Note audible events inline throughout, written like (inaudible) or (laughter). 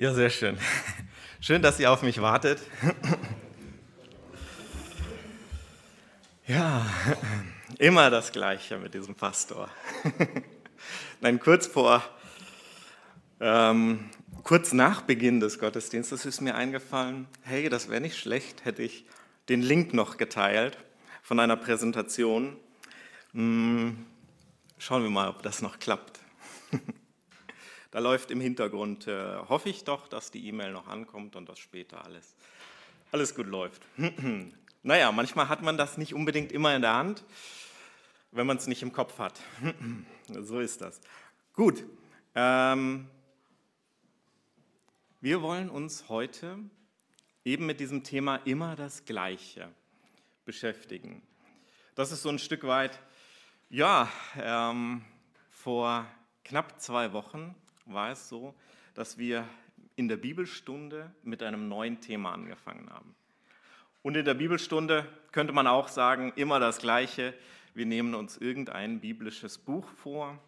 Ja, sehr schön. Schön, dass ihr auf mich wartet. Ja, immer das Gleiche mit diesem Pastor. Nein, kurz vor, ähm, kurz nach Beginn des Gottesdienstes ist mir eingefallen, hey, das wäre nicht schlecht, hätte ich den Link noch geteilt von einer Präsentation. Hm, schauen wir mal, ob das noch klappt. Da läuft im Hintergrund, äh, hoffe ich doch, dass die E-Mail noch ankommt und dass später alles, alles gut läuft. (clears throat) naja, manchmal hat man das nicht unbedingt immer in der Hand, wenn man es nicht im Kopf hat. (clears throat) so ist das. Gut, ähm, wir wollen uns heute eben mit diesem Thema immer das Gleiche beschäftigen. Das ist so ein Stück weit, ja, ähm, vor knapp zwei Wochen war es so, dass wir in der Bibelstunde mit einem neuen Thema angefangen haben. Und in der Bibelstunde könnte man auch sagen, immer das Gleiche. Wir nehmen uns irgendein biblisches Buch vor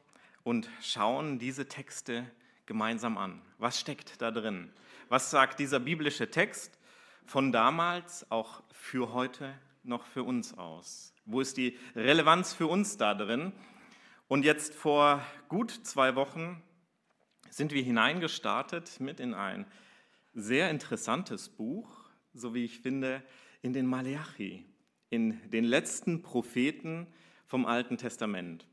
und schauen diese Texte gemeinsam an. Was steckt da drin? Was sagt dieser biblische Text von damals auch für heute noch für uns aus? Wo ist die Relevanz für uns da drin? Und jetzt vor gut zwei Wochen sind wir hineingestartet mit in ein sehr interessantes Buch, so wie ich finde, in den Maleachi, in den letzten Propheten vom Alten Testament.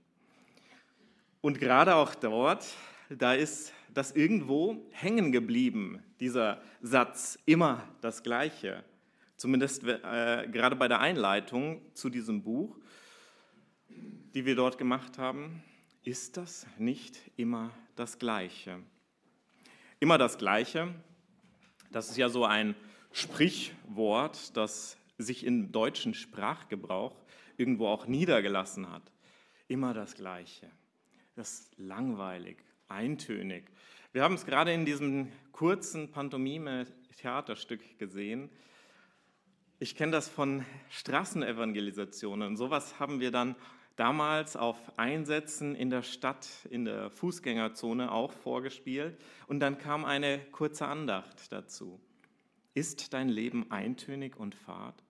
Und gerade auch dort, da ist das irgendwo hängen geblieben, dieser Satz, immer das Gleiche. Zumindest äh, gerade bei der Einleitung zu diesem Buch, die wir dort gemacht haben, ist das nicht immer das Gleiche. Immer das Gleiche, das ist ja so ein Sprichwort, das sich im deutschen Sprachgebrauch irgendwo auch niedergelassen hat. Immer das Gleiche. Das ist langweilig, eintönig. Wir haben es gerade in diesem kurzen Pantomime-Theaterstück gesehen. Ich kenne das von Straßenevangelisationen. Sowas haben wir dann damals auf Einsätzen in der Stadt, in der Fußgängerzone auch vorgespielt. Und dann kam eine kurze Andacht dazu. Ist dein Leben eintönig und fad?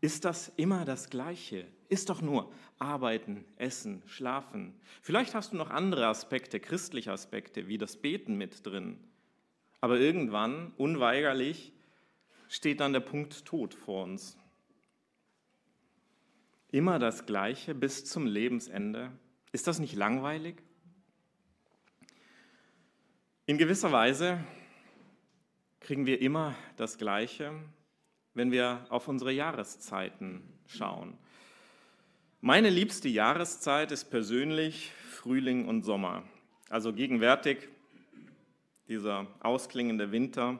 Ist das immer das Gleiche? Ist doch nur arbeiten, essen, schlafen. Vielleicht hast du noch andere Aspekte, christliche Aspekte, wie das Beten mit drin. Aber irgendwann, unweigerlich, steht dann der Punkt Tod vor uns. Immer das Gleiche bis zum Lebensende. Ist das nicht langweilig? In gewisser Weise kriegen wir immer das Gleiche, wenn wir auf unsere Jahreszeiten schauen. Meine liebste Jahreszeit ist persönlich Frühling und Sommer. Also gegenwärtig dieser ausklingende Winter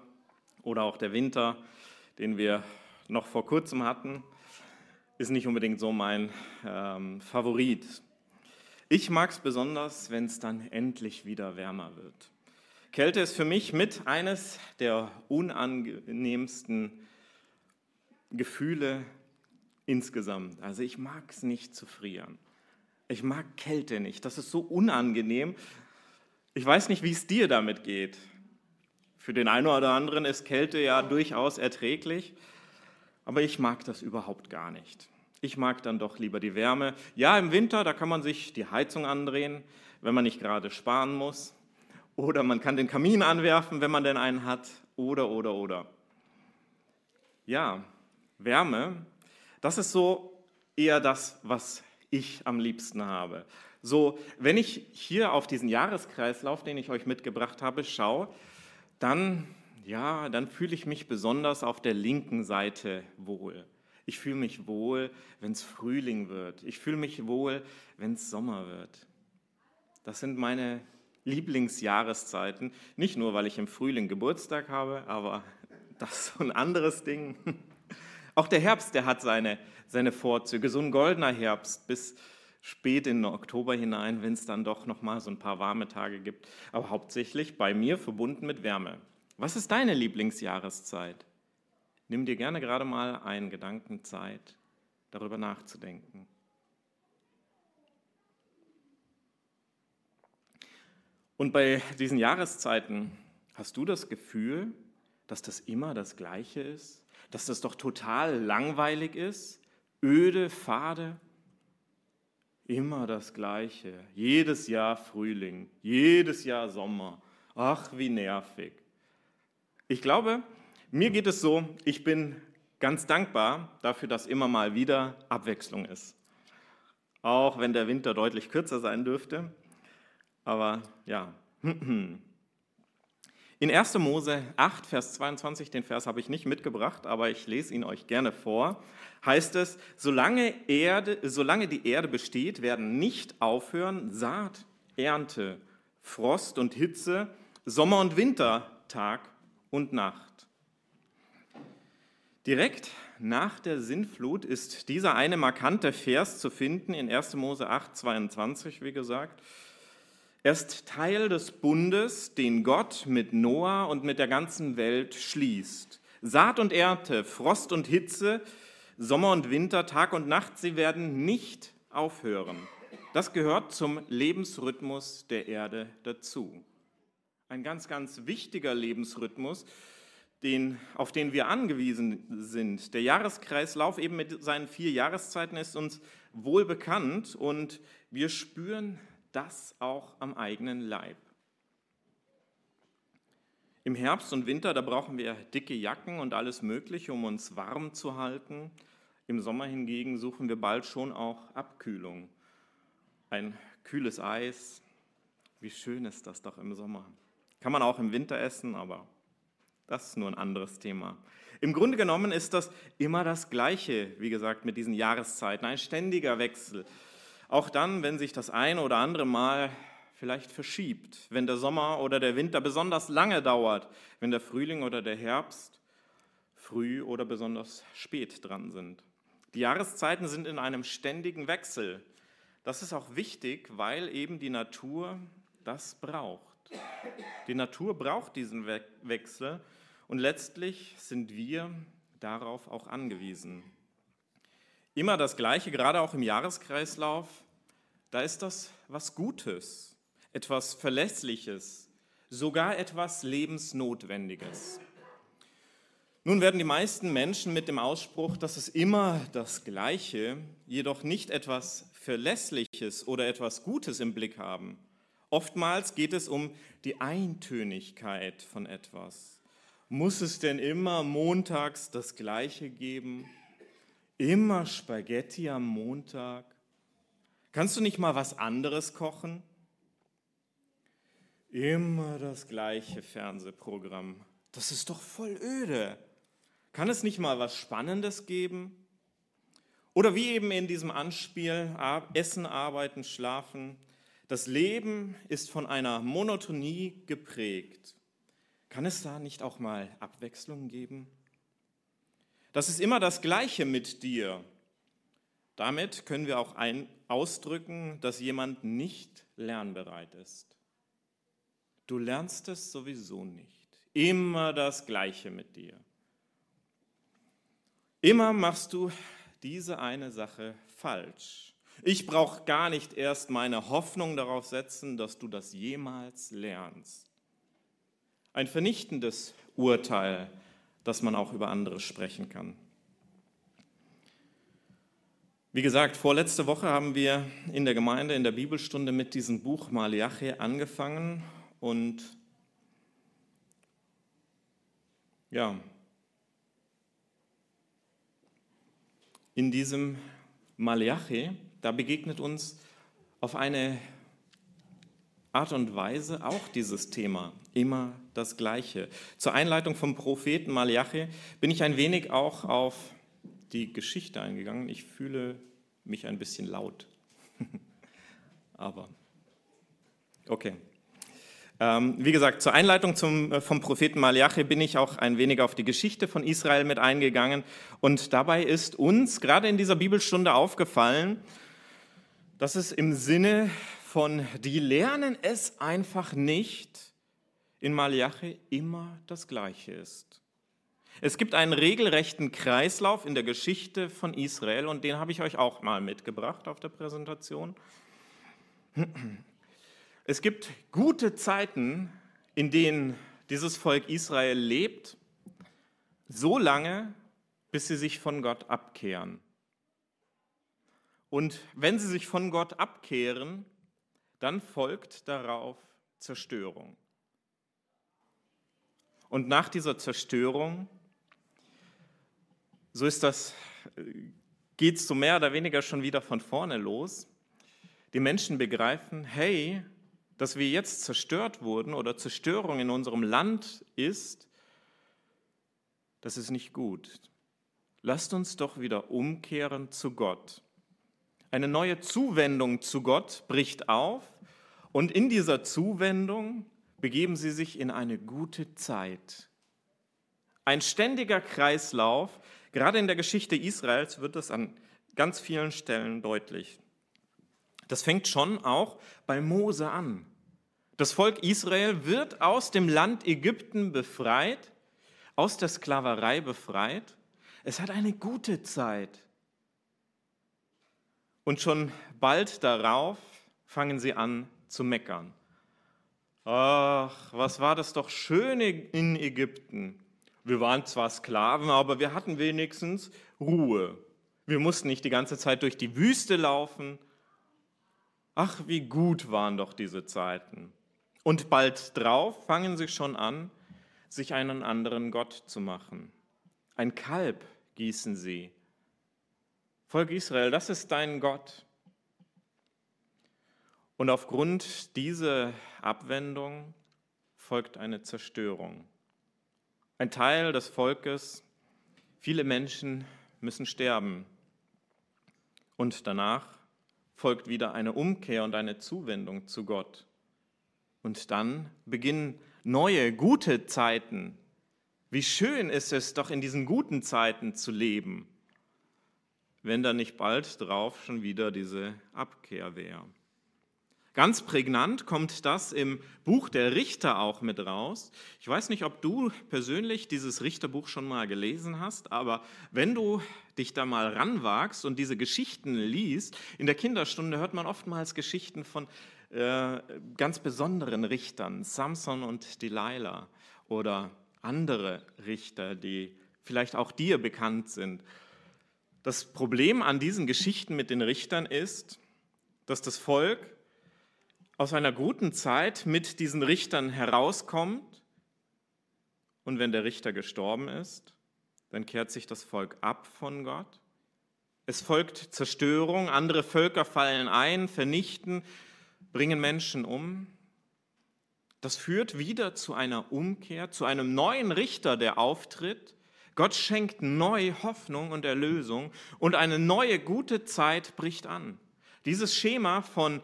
oder auch der Winter, den wir noch vor kurzem hatten ist nicht unbedingt so mein ähm, Favorit. Ich mag es besonders, wenn es dann endlich wieder wärmer wird. Kälte ist für mich mit eines der unangenehmsten Gefühle insgesamt. Also ich mag es nicht zu frieren. Ich mag Kälte nicht. Das ist so unangenehm. Ich weiß nicht, wie es dir damit geht. Für den einen oder anderen ist Kälte ja durchaus erträglich. Aber ich mag das überhaupt gar nicht. Ich mag dann doch lieber die Wärme. Ja, im Winter, da kann man sich die Heizung andrehen, wenn man nicht gerade sparen muss. Oder man kann den Kamin anwerfen, wenn man denn einen hat. Oder, oder, oder. Ja, Wärme, das ist so eher das, was ich am liebsten habe. So, wenn ich hier auf diesen Jahreskreislauf, den ich euch mitgebracht habe, schaue, dann ja, dann fühle ich mich besonders auf der linken Seite wohl. Ich fühle mich wohl, wenn es Frühling wird. Ich fühle mich wohl, wenn es Sommer wird. Das sind meine Lieblingsjahreszeiten. Nicht nur, weil ich im Frühling Geburtstag habe, aber (laughs) das ist so ein anderes Ding. (laughs) Auch der Herbst, der hat seine, seine Vorzüge. So ein goldener Herbst bis spät in den Oktober hinein, wenn es dann doch noch mal so ein paar warme Tage gibt. Aber hauptsächlich bei mir verbunden mit Wärme. Was ist deine Lieblingsjahreszeit? Nimm dir gerne gerade mal einen Gedanken Zeit, darüber nachzudenken. Und bei diesen Jahreszeiten, Hast du das Gefühl, dass das immer das Gleiche ist? Dass das doch total langweilig ist? Öde, fade? Immer das Gleiche. Jedes Jahr Frühling, jedes Jahr Sommer. Ach, wie nervig. Ich glaube, mir geht es so, ich bin ganz dankbar dafür, dass immer mal wieder Abwechslung ist. Auch wenn der Winter deutlich kürzer sein dürfte. Aber ja. (clears throat) In 1. Mose 8, Vers 22, den Vers habe ich nicht mitgebracht, aber ich lese ihn euch gerne vor, heißt es, solange, Erde, solange die Erde besteht, werden nicht aufhören Saat, Ernte, Frost und Hitze, Sommer und Winter, Tag und Nacht. Direkt nach der Sintflut ist dieser eine markante Vers zu finden in 1. Mose 8, 22, wie gesagt. Er ist Teil des Bundes, den Gott mit Noah und mit der ganzen Welt schließt. Saat und Ernte, Frost und Hitze, Sommer und Winter, Tag und Nacht, sie werden nicht aufhören. Das gehört zum Lebensrhythmus der Erde dazu. Ein ganz, ganz wichtiger Lebensrhythmus, den, auf den wir angewiesen sind. Der Jahreskreislauf eben mit seinen vier Jahreszeiten ist uns wohl bekannt und wir spüren das auch am eigenen Leib. Im Herbst und Winter, da brauchen wir dicke Jacken und alles Mögliche, um uns warm zu halten. Im Sommer hingegen suchen wir bald schon auch Abkühlung. Ein kühles Eis, wie schön ist das doch im Sommer. Kann man auch im Winter essen, aber das ist nur ein anderes Thema. Im Grunde genommen ist das immer das Gleiche, wie gesagt, mit diesen Jahreszeiten, ein ständiger Wechsel. Auch dann, wenn sich das eine oder andere Mal vielleicht verschiebt, wenn der Sommer oder der Winter besonders lange dauert, wenn der Frühling oder der Herbst früh oder besonders spät dran sind. Die Jahreszeiten sind in einem ständigen Wechsel. Das ist auch wichtig, weil eben die Natur das braucht. Die Natur braucht diesen Wechsel und letztlich sind wir darauf auch angewiesen. Immer das Gleiche, gerade auch im Jahreskreislauf, da ist das was Gutes, etwas Verlässliches, sogar etwas Lebensnotwendiges. Nun werden die meisten Menschen mit dem Ausspruch, dass es immer das Gleiche, jedoch nicht etwas Verlässliches oder etwas Gutes im Blick haben. Oftmals geht es um die Eintönigkeit von etwas. Muss es denn immer montags das Gleiche geben? Immer Spaghetti am Montag? Kannst du nicht mal was anderes kochen? Immer das gleiche Fernsehprogramm. Das ist doch voll öde. Kann es nicht mal was Spannendes geben? Oder wie eben in diesem Anspiel, Essen, Arbeiten, Schlafen. Das Leben ist von einer Monotonie geprägt. Kann es da nicht auch mal Abwechslung geben? Das ist immer das Gleiche mit dir. Damit können wir auch ein, ausdrücken, dass jemand nicht lernbereit ist. Du lernst es sowieso nicht. Immer das Gleiche mit dir. Immer machst du diese eine Sache falsch. Ich brauche gar nicht erst meine Hoffnung darauf setzen, dass du das jemals lernst. Ein vernichtendes Urteil dass man auch über andere sprechen kann. Wie gesagt, vorletzte Woche haben wir in der Gemeinde in der Bibelstunde mit diesem Buch Malachi angefangen und ja, in diesem Malachi, da begegnet uns auf eine Art und Weise auch dieses Thema, immer das Gleiche. Zur Einleitung vom Propheten Malachi bin ich ein wenig auch auf die Geschichte eingegangen. Ich fühle mich ein bisschen laut. (laughs) Aber okay. Ähm, wie gesagt, zur Einleitung zum, äh, vom Propheten Malachi bin ich auch ein wenig auf die Geschichte von Israel mit eingegangen. Und dabei ist uns gerade in dieser Bibelstunde aufgefallen, dass es im Sinne von, die lernen es einfach nicht, in Malachi immer das Gleiche ist. Es gibt einen regelrechten Kreislauf in der Geschichte von Israel und den habe ich euch auch mal mitgebracht auf der Präsentation. Es gibt gute Zeiten, in denen dieses Volk Israel lebt, so lange, bis sie sich von Gott abkehren. Und wenn sie sich von Gott abkehren, dann folgt darauf Zerstörung. Und nach dieser Zerstörung, so ist das, geht es so mehr oder weniger schon wieder von vorne los. Die Menschen begreifen, hey, dass wir jetzt zerstört wurden oder Zerstörung in unserem Land ist, das ist nicht gut. Lasst uns doch wieder umkehren zu Gott. Eine neue Zuwendung zu Gott bricht auf und in dieser Zuwendung begeben sie sich in eine gute Zeit. Ein ständiger Kreislauf, gerade in der Geschichte Israels wird das an ganz vielen Stellen deutlich. Das fängt schon auch bei Mose an. Das Volk Israel wird aus dem Land Ägypten befreit, aus der Sklaverei befreit. Es hat eine gute Zeit. Und schon bald darauf fangen sie an zu meckern. Ach, was war das doch schön in Ägypten. Wir waren zwar Sklaven, aber wir hatten wenigstens Ruhe. Wir mussten nicht die ganze Zeit durch die Wüste laufen. Ach, wie gut waren doch diese Zeiten. Und bald drauf fangen sie schon an, sich einen anderen Gott zu machen. Ein Kalb gießen sie Volk Israel, das ist dein Gott. Und aufgrund dieser Abwendung folgt eine Zerstörung. Ein Teil des Volkes, viele Menschen müssen sterben. Und danach folgt wieder eine Umkehr und eine Zuwendung zu Gott. Und dann beginnen neue, gute Zeiten. Wie schön ist es doch in diesen guten Zeiten zu leben wenn da nicht bald drauf schon wieder diese Abkehr wäre. Ganz prägnant kommt das im Buch der Richter auch mit raus. Ich weiß nicht, ob du persönlich dieses Richterbuch schon mal gelesen hast, aber wenn du dich da mal ranwagst und diese Geschichten liest, in der Kinderstunde hört man oftmals Geschichten von äh, ganz besonderen Richtern, Samson und Delilah oder andere Richter, die vielleicht auch dir bekannt sind. Das Problem an diesen Geschichten mit den Richtern ist, dass das Volk aus einer guten Zeit mit diesen Richtern herauskommt und wenn der Richter gestorben ist, dann kehrt sich das Volk ab von Gott. Es folgt Zerstörung, andere Völker fallen ein, vernichten, bringen Menschen um. Das führt wieder zu einer Umkehr, zu einem neuen Richter, der auftritt Gott schenkt neue Hoffnung und Erlösung und eine neue gute Zeit bricht an. Dieses Schema von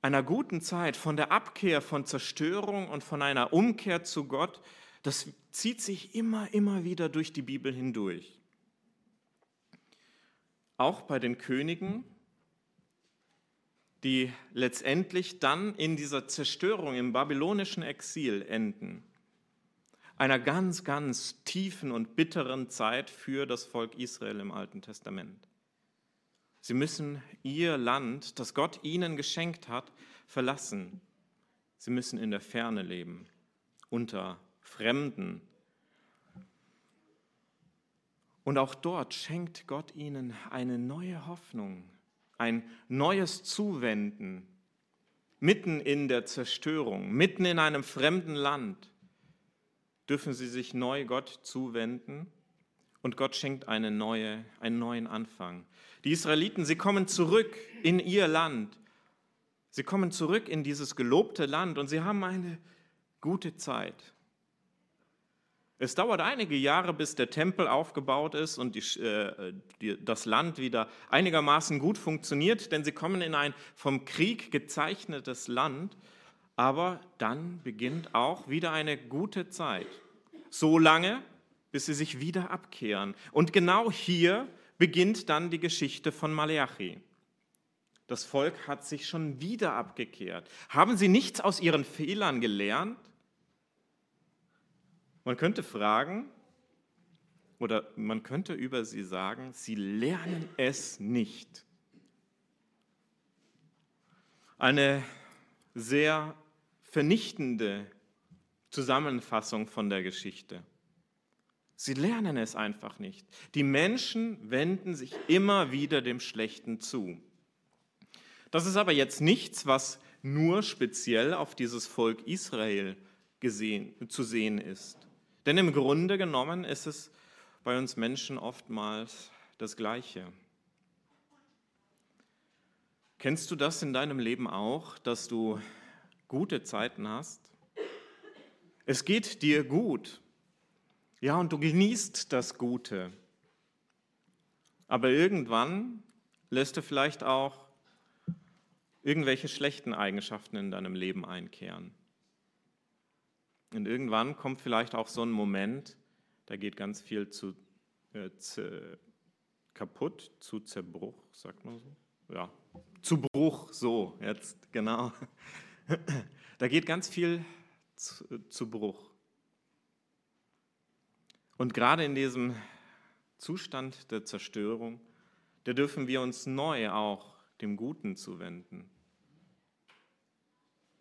einer guten Zeit, von der Abkehr von Zerstörung und von einer Umkehr zu Gott, das zieht sich immer, immer wieder durch die Bibel hindurch. Auch bei den Königen, die letztendlich dann in dieser Zerstörung im babylonischen Exil enden einer ganz, ganz tiefen und bitteren Zeit für das Volk Israel im Alten Testament. Sie müssen ihr Land, das Gott ihnen geschenkt hat, verlassen. Sie müssen in der Ferne leben, unter Fremden. Und auch dort schenkt Gott ihnen eine neue Hoffnung, ein neues Zuwenden, mitten in der Zerstörung, mitten in einem fremden Land dürfen sie sich neu Gott zuwenden und Gott schenkt eine neue, einen neuen Anfang. Die Israeliten, sie kommen zurück in ihr Land. Sie kommen zurück in dieses gelobte Land und sie haben eine gute Zeit. Es dauert einige Jahre, bis der Tempel aufgebaut ist und die, äh, die, das Land wieder einigermaßen gut funktioniert, denn sie kommen in ein vom Krieg gezeichnetes Land aber dann beginnt auch wieder eine gute Zeit. So lange, bis sie sich wieder abkehren. Und genau hier beginnt dann die Geschichte von Maleachi. Das Volk hat sich schon wieder abgekehrt. Haben sie nichts aus ihren Fehlern gelernt? Man könnte fragen, oder man könnte über sie sagen, sie lernen es nicht. Eine sehr vernichtende Zusammenfassung von der Geschichte. Sie lernen es einfach nicht. Die Menschen wenden sich immer wieder dem Schlechten zu. Das ist aber jetzt nichts, was nur speziell auf dieses Volk Israel gesehen, zu sehen ist. Denn im Grunde genommen ist es bei uns Menschen oftmals das Gleiche. Kennst du das in deinem Leben auch, dass du gute Zeiten hast? Es geht dir gut. Ja, und du genießt das Gute. Aber irgendwann lässt du vielleicht auch irgendwelche schlechten Eigenschaften in deinem Leben einkehren. Und irgendwann kommt vielleicht auch so ein Moment, da geht ganz viel zu, äh, zu, kaputt, zu Zerbruch, sagt man so. Ja, zu Bruch, so jetzt, genau. Da geht ganz viel zu, zu Bruch. Und gerade in diesem Zustand der Zerstörung, da dürfen wir uns neu auch dem Guten zuwenden.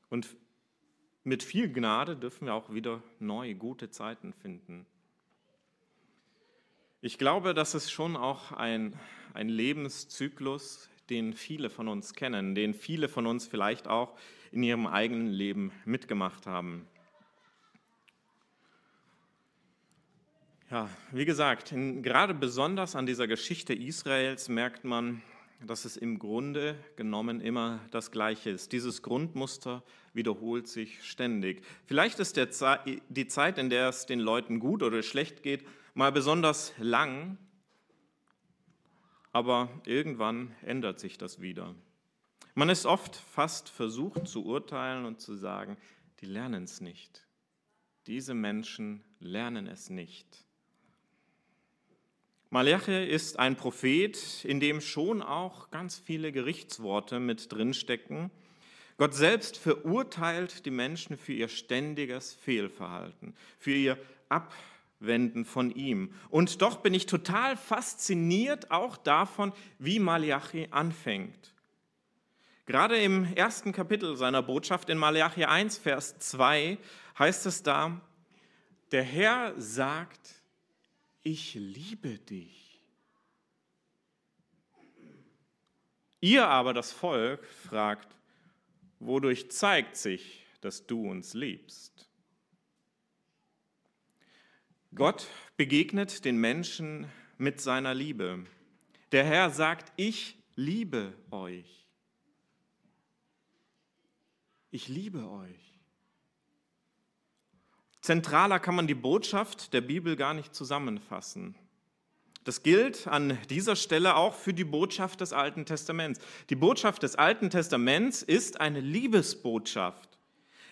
Und mit viel Gnade dürfen wir auch wieder neue, gute Zeiten finden. Ich glaube, das ist schon auch ein, ein Lebenszyklus, den viele von uns kennen, den viele von uns vielleicht auch in ihrem eigenen Leben mitgemacht haben. Ja, wie gesagt, in, gerade besonders an dieser Geschichte Israels merkt man, dass es im Grunde genommen immer das Gleiche ist. Dieses Grundmuster wiederholt sich ständig. Vielleicht ist Ze die Zeit, in der es den Leuten gut oder schlecht geht, mal besonders lang, aber irgendwann ändert sich das wieder. Man ist oft fast versucht zu urteilen und zu sagen, die lernen es nicht. Diese Menschen lernen es nicht. Malachi ist ein Prophet, in dem schon auch ganz viele Gerichtsworte mit drinstecken. Gott selbst verurteilt die Menschen für ihr ständiges Fehlverhalten, für ihr Abwenden von ihm. Und doch bin ich total fasziniert auch davon, wie Malachi anfängt. Gerade im ersten Kapitel seiner Botschaft in Malachi 1, Vers 2 heißt es da, der Herr sagt, ich liebe dich. Ihr aber, das Volk, fragt, wodurch zeigt sich, dass du uns liebst? Gott begegnet den Menschen mit seiner Liebe. Der Herr sagt, ich liebe euch. Ich liebe euch. Zentraler kann man die Botschaft der Bibel gar nicht zusammenfassen. Das gilt an dieser Stelle auch für die Botschaft des Alten Testaments. Die Botschaft des Alten Testaments ist eine Liebesbotschaft.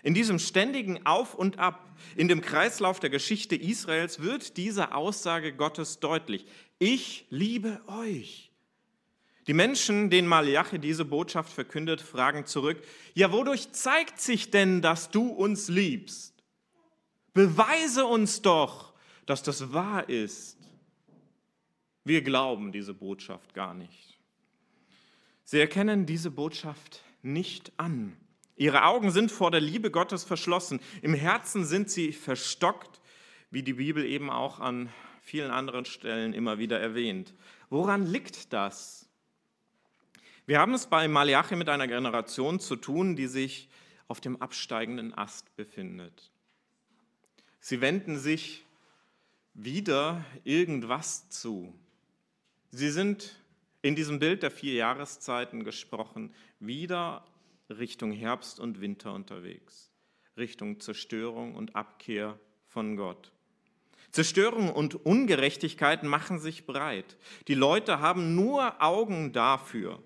In diesem ständigen Auf und Ab, in dem Kreislauf der Geschichte Israels wird diese Aussage Gottes deutlich. Ich liebe euch. Die Menschen, denen Malachi diese Botschaft verkündet, fragen zurück, ja, wodurch zeigt sich denn, dass du uns liebst? Beweise uns doch, dass das wahr ist. Wir glauben diese Botschaft gar nicht. Sie erkennen diese Botschaft nicht an. Ihre Augen sind vor der Liebe Gottes verschlossen. Im Herzen sind sie verstockt, wie die Bibel eben auch an vielen anderen Stellen immer wieder erwähnt. Woran liegt das? Wir haben es bei Malachi mit einer Generation zu tun, die sich auf dem absteigenden Ast befindet. Sie wenden sich wieder irgendwas zu. Sie sind in diesem Bild der vier Jahreszeiten gesprochen, wieder Richtung Herbst und Winter unterwegs, Richtung Zerstörung und Abkehr von Gott. Zerstörung und Ungerechtigkeit machen sich breit. Die Leute haben nur Augen dafür,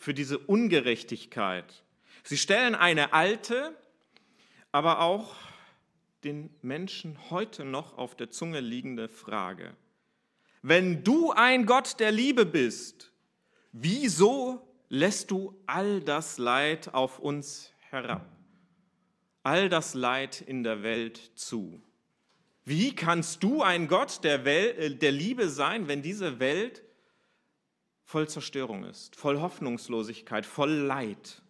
für diese Ungerechtigkeit. Sie stellen eine alte, aber auch den Menschen heute noch auf der Zunge liegende Frage. Wenn du ein Gott der Liebe bist, wieso lässt du all das Leid auf uns herab? All das Leid in der Welt zu? Wie kannst du ein Gott der, Welt, äh, der Liebe sein, wenn diese Welt voll Zerstörung ist, voll Hoffnungslosigkeit, voll Leid?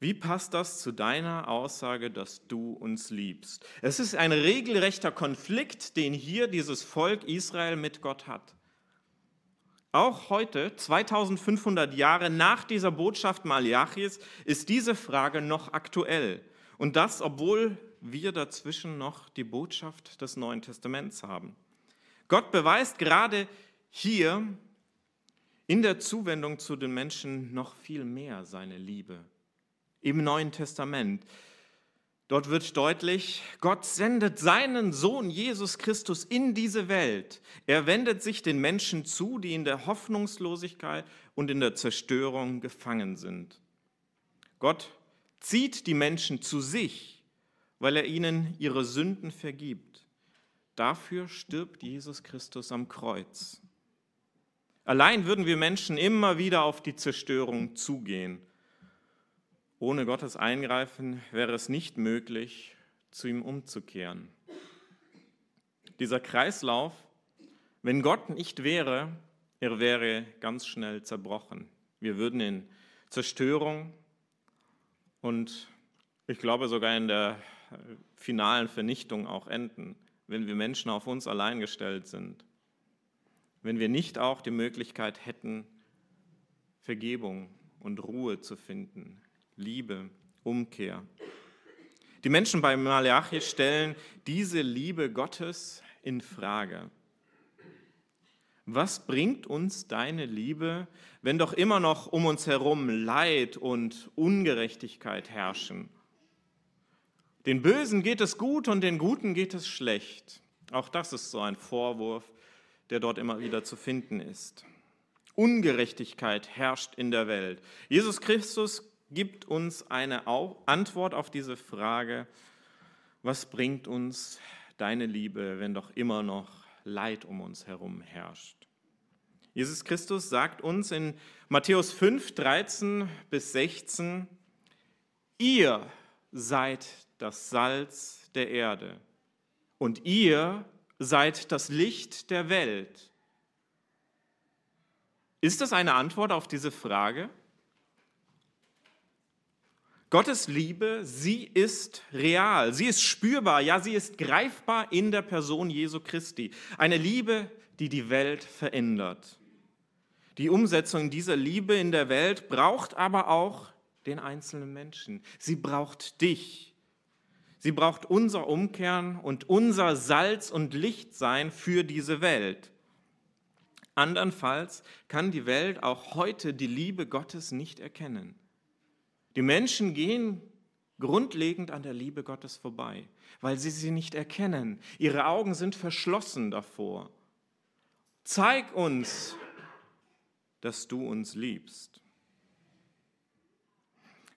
Wie passt das zu deiner Aussage, dass du uns liebst? Es ist ein regelrechter Konflikt, den hier dieses Volk Israel mit Gott hat. Auch heute, 2500 Jahre nach dieser Botschaft Malachis, ist diese Frage noch aktuell. Und das, obwohl wir dazwischen noch die Botschaft des Neuen Testaments haben. Gott beweist gerade hier in der Zuwendung zu den Menschen noch viel mehr seine Liebe. Im Neuen Testament. Dort wird deutlich, Gott sendet seinen Sohn Jesus Christus in diese Welt. Er wendet sich den Menschen zu, die in der Hoffnungslosigkeit und in der Zerstörung gefangen sind. Gott zieht die Menschen zu sich, weil er ihnen ihre Sünden vergibt. Dafür stirbt Jesus Christus am Kreuz. Allein würden wir Menschen immer wieder auf die Zerstörung zugehen. Ohne Gottes Eingreifen wäre es nicht möglich, zu ihm umzukehren. Dieser Kreislauf, wenn Gott nicht wäre, er wäre ganz schnell zerbrochen. Wir würden in Zerstörung und ich glaube sogar in der finalen Vernichtung auch enden, wenn wir Menschen auf uns allein gestellt sind wenn wir nicht auch die Möglichkeit hätten, Vergebung und Ruhe zu finden, Liebe, Umkehr. Die Menschen bei Malachi stellen diese Liebe Gottes in Frage. Was bringt uns deine Liebe, wenn doch immer noch um uns herum Leid und Ungerechtigkeit herrschen? Den Bösen geht es gut und den Guten geht es schlecht. Auch das ist so ein Vorwurf, der dort immer wieder zu finden ist. Ungerechtigkeit herrscht in der Welt. Jesus Christus gibt uns eine Antwort auf diese Frage, was bringt uns deine Liebe, wenn doch immer noch Leid um uns herum herrscht? Jesus Christus sagt uns in Matthäus 5, 13 bis 16, ihr seid das Salz der Erde und ihr seid das Licht der Welt. Ist das eine Antwort auf diese Frage? Gottes Liebe, sie ist real, sie ist spürbar, ja, sie ist greifbar in der Person Jesu Christi. Eine Liebe, die die Welt verändert. Die Umsetzung dieser Liebe in der Welt braucht aber auch den einzelnen Menschen. Sie braucht dich. Sie braucht unser Umkehren und unser Salz und Licht sein für diese Welt. Andernfalls kann die Welt auch heute die Liebe Gottes nicht erkennen. Die Menschen gehen grundlegend an der Liebe Gottes vorbei, weil sie sie nicht erkennen. Ihre Augen sind verschlossen davor. Zeig uns, dass du uns liebst.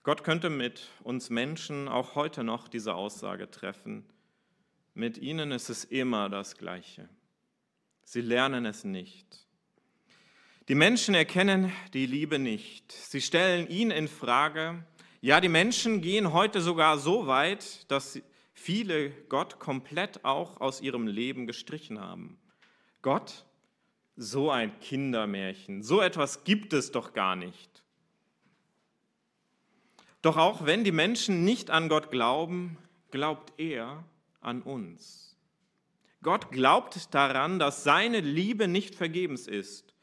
Gott könnte mit uns Menschen auch heute noch diese Aussage treffen. Mit ihnen ist es immer das Gleiche. Sie lernen es nicht. Die Menschen erkennen die Liebe nicht. Sie stellen ihn in Frage. Ja, die Menschen gehen heute sogar so weit, dass viele Gott komplett auch aus ihrem Leben gestrichen haben. Gott, so ein Kindermärchen, so etwas gibt es doch gar nicht. Doch auch wenn die Menschen nicht an Gott glauben, glaubt er an uns. Gott glaubt daran, dass seine Liebe nicht vergebens ist.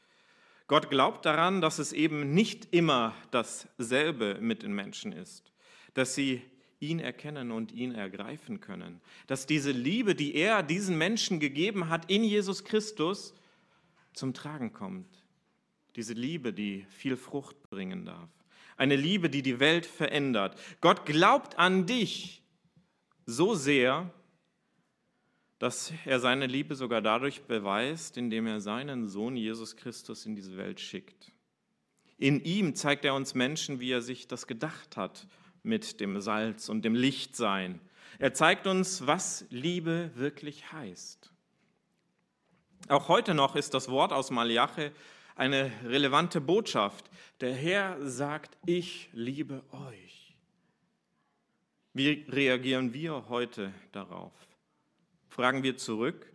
Gott glaubt daran, dass es eben nicht immer dasselbe mit den Menschen ist, dass sie ihn erkennen und ihn ergreifen können, dass diese Liebe, die er diesen Menschen gegeben hat in Jesus Christus, zum Tragen kommt. Diese Liebe, die viel Frucht bringen darf. Eine Liebe, die die Welt verändert. Gott glaubt an dich so sehr, dass er seine Liebe sogar dadurch beweist, indem er seinen Sohn Jesus Christus in diese Welt schickt. In ihm zeigt er uns Menschen, wie er sich das gedacht hat mit dem Salz und dem Lichtsein. Er zeigt uns, was Liebe wirklich heißt. Auch heute noch ist das Wort aus Malachi eine relevante Botschaft. Der Herr sagt, ich liebe euch. Wie reagieren wir heute darauf? Fragen wir zurück,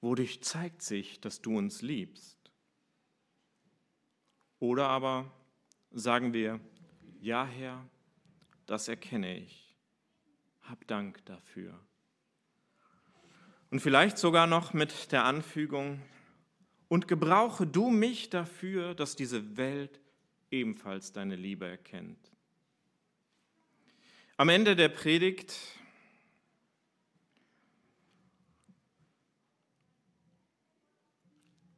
wodurch zeigt sich, dass du uns liebst? Oder aber sagen wir, ja Herr, das erkenne ich. Hab Dank dafür. Und vielleicht sogar noch mit der Anfügung, und gebrauche du mich dafür, dass diese Welt ebenfalls deine Liebe erkennt. Am Ende der Predigt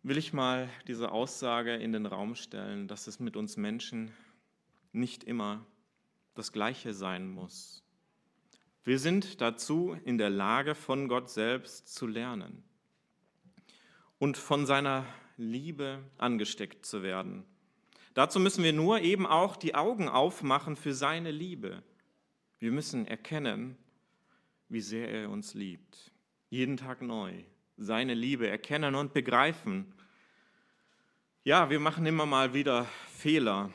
will ich mal diese Aussage in den Raum stellen, dass es mit uns Menschen nicht immer das Gleiche sein muss. Wir sind dazu in der Lage, von Gott selbst zu lernen und von seiner Liebe angesteckt zu werden. Dazu müssen wir nur eben auch die Augen aufmachen für seine Liebe. Wir müssen erkennen, wie sehr er uns liebt. Jeden Tag neu. Seine Liebe erkennen und begreifen. Ja, wir machen immer mal wieder Fehler,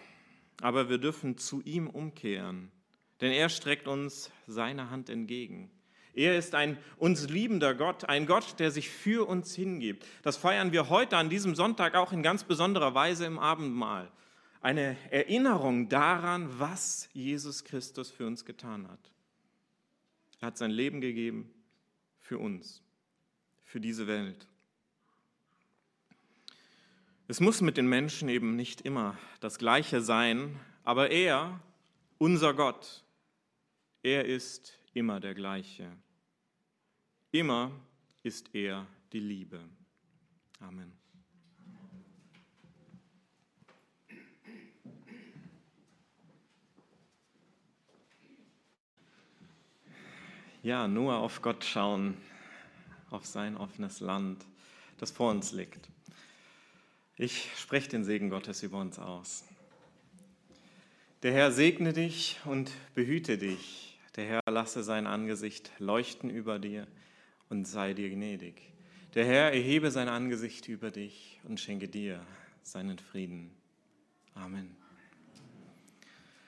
aber wir dürfen zu ihm umkehren, denn er streckt uns seine Hand entgegen. Er ist ein uns liebender Gott, ein Gott, der sich für uns hingibt. Das feiern wir heute an diesem Sonntag auch in ganz besonderer Weise im Abendmahl. Eine Erinnerung daran, was Jesus Christus für uns getan hat. Er hat sein Leben gegeben für uns, für diese Welt. Es muss mit den Menschen eben nicht immer das Gleiche sein, aber er, unser Gott, er ist immer der gleiche. Immer ist er die Liebe. Amen. Ja, nur auf Gott schauen, auf sein offenes Land, das vor uns liegt. Ich spreche den Segen Gottes über uns aus. Der Herr segne dich und behüte dich. Der Herr lasse sein Angesicht leuchten über dir und sei dir gnädig. Der Herr erhebe sein Angesicht über dich und schenke dir seinen Frieden. Amen.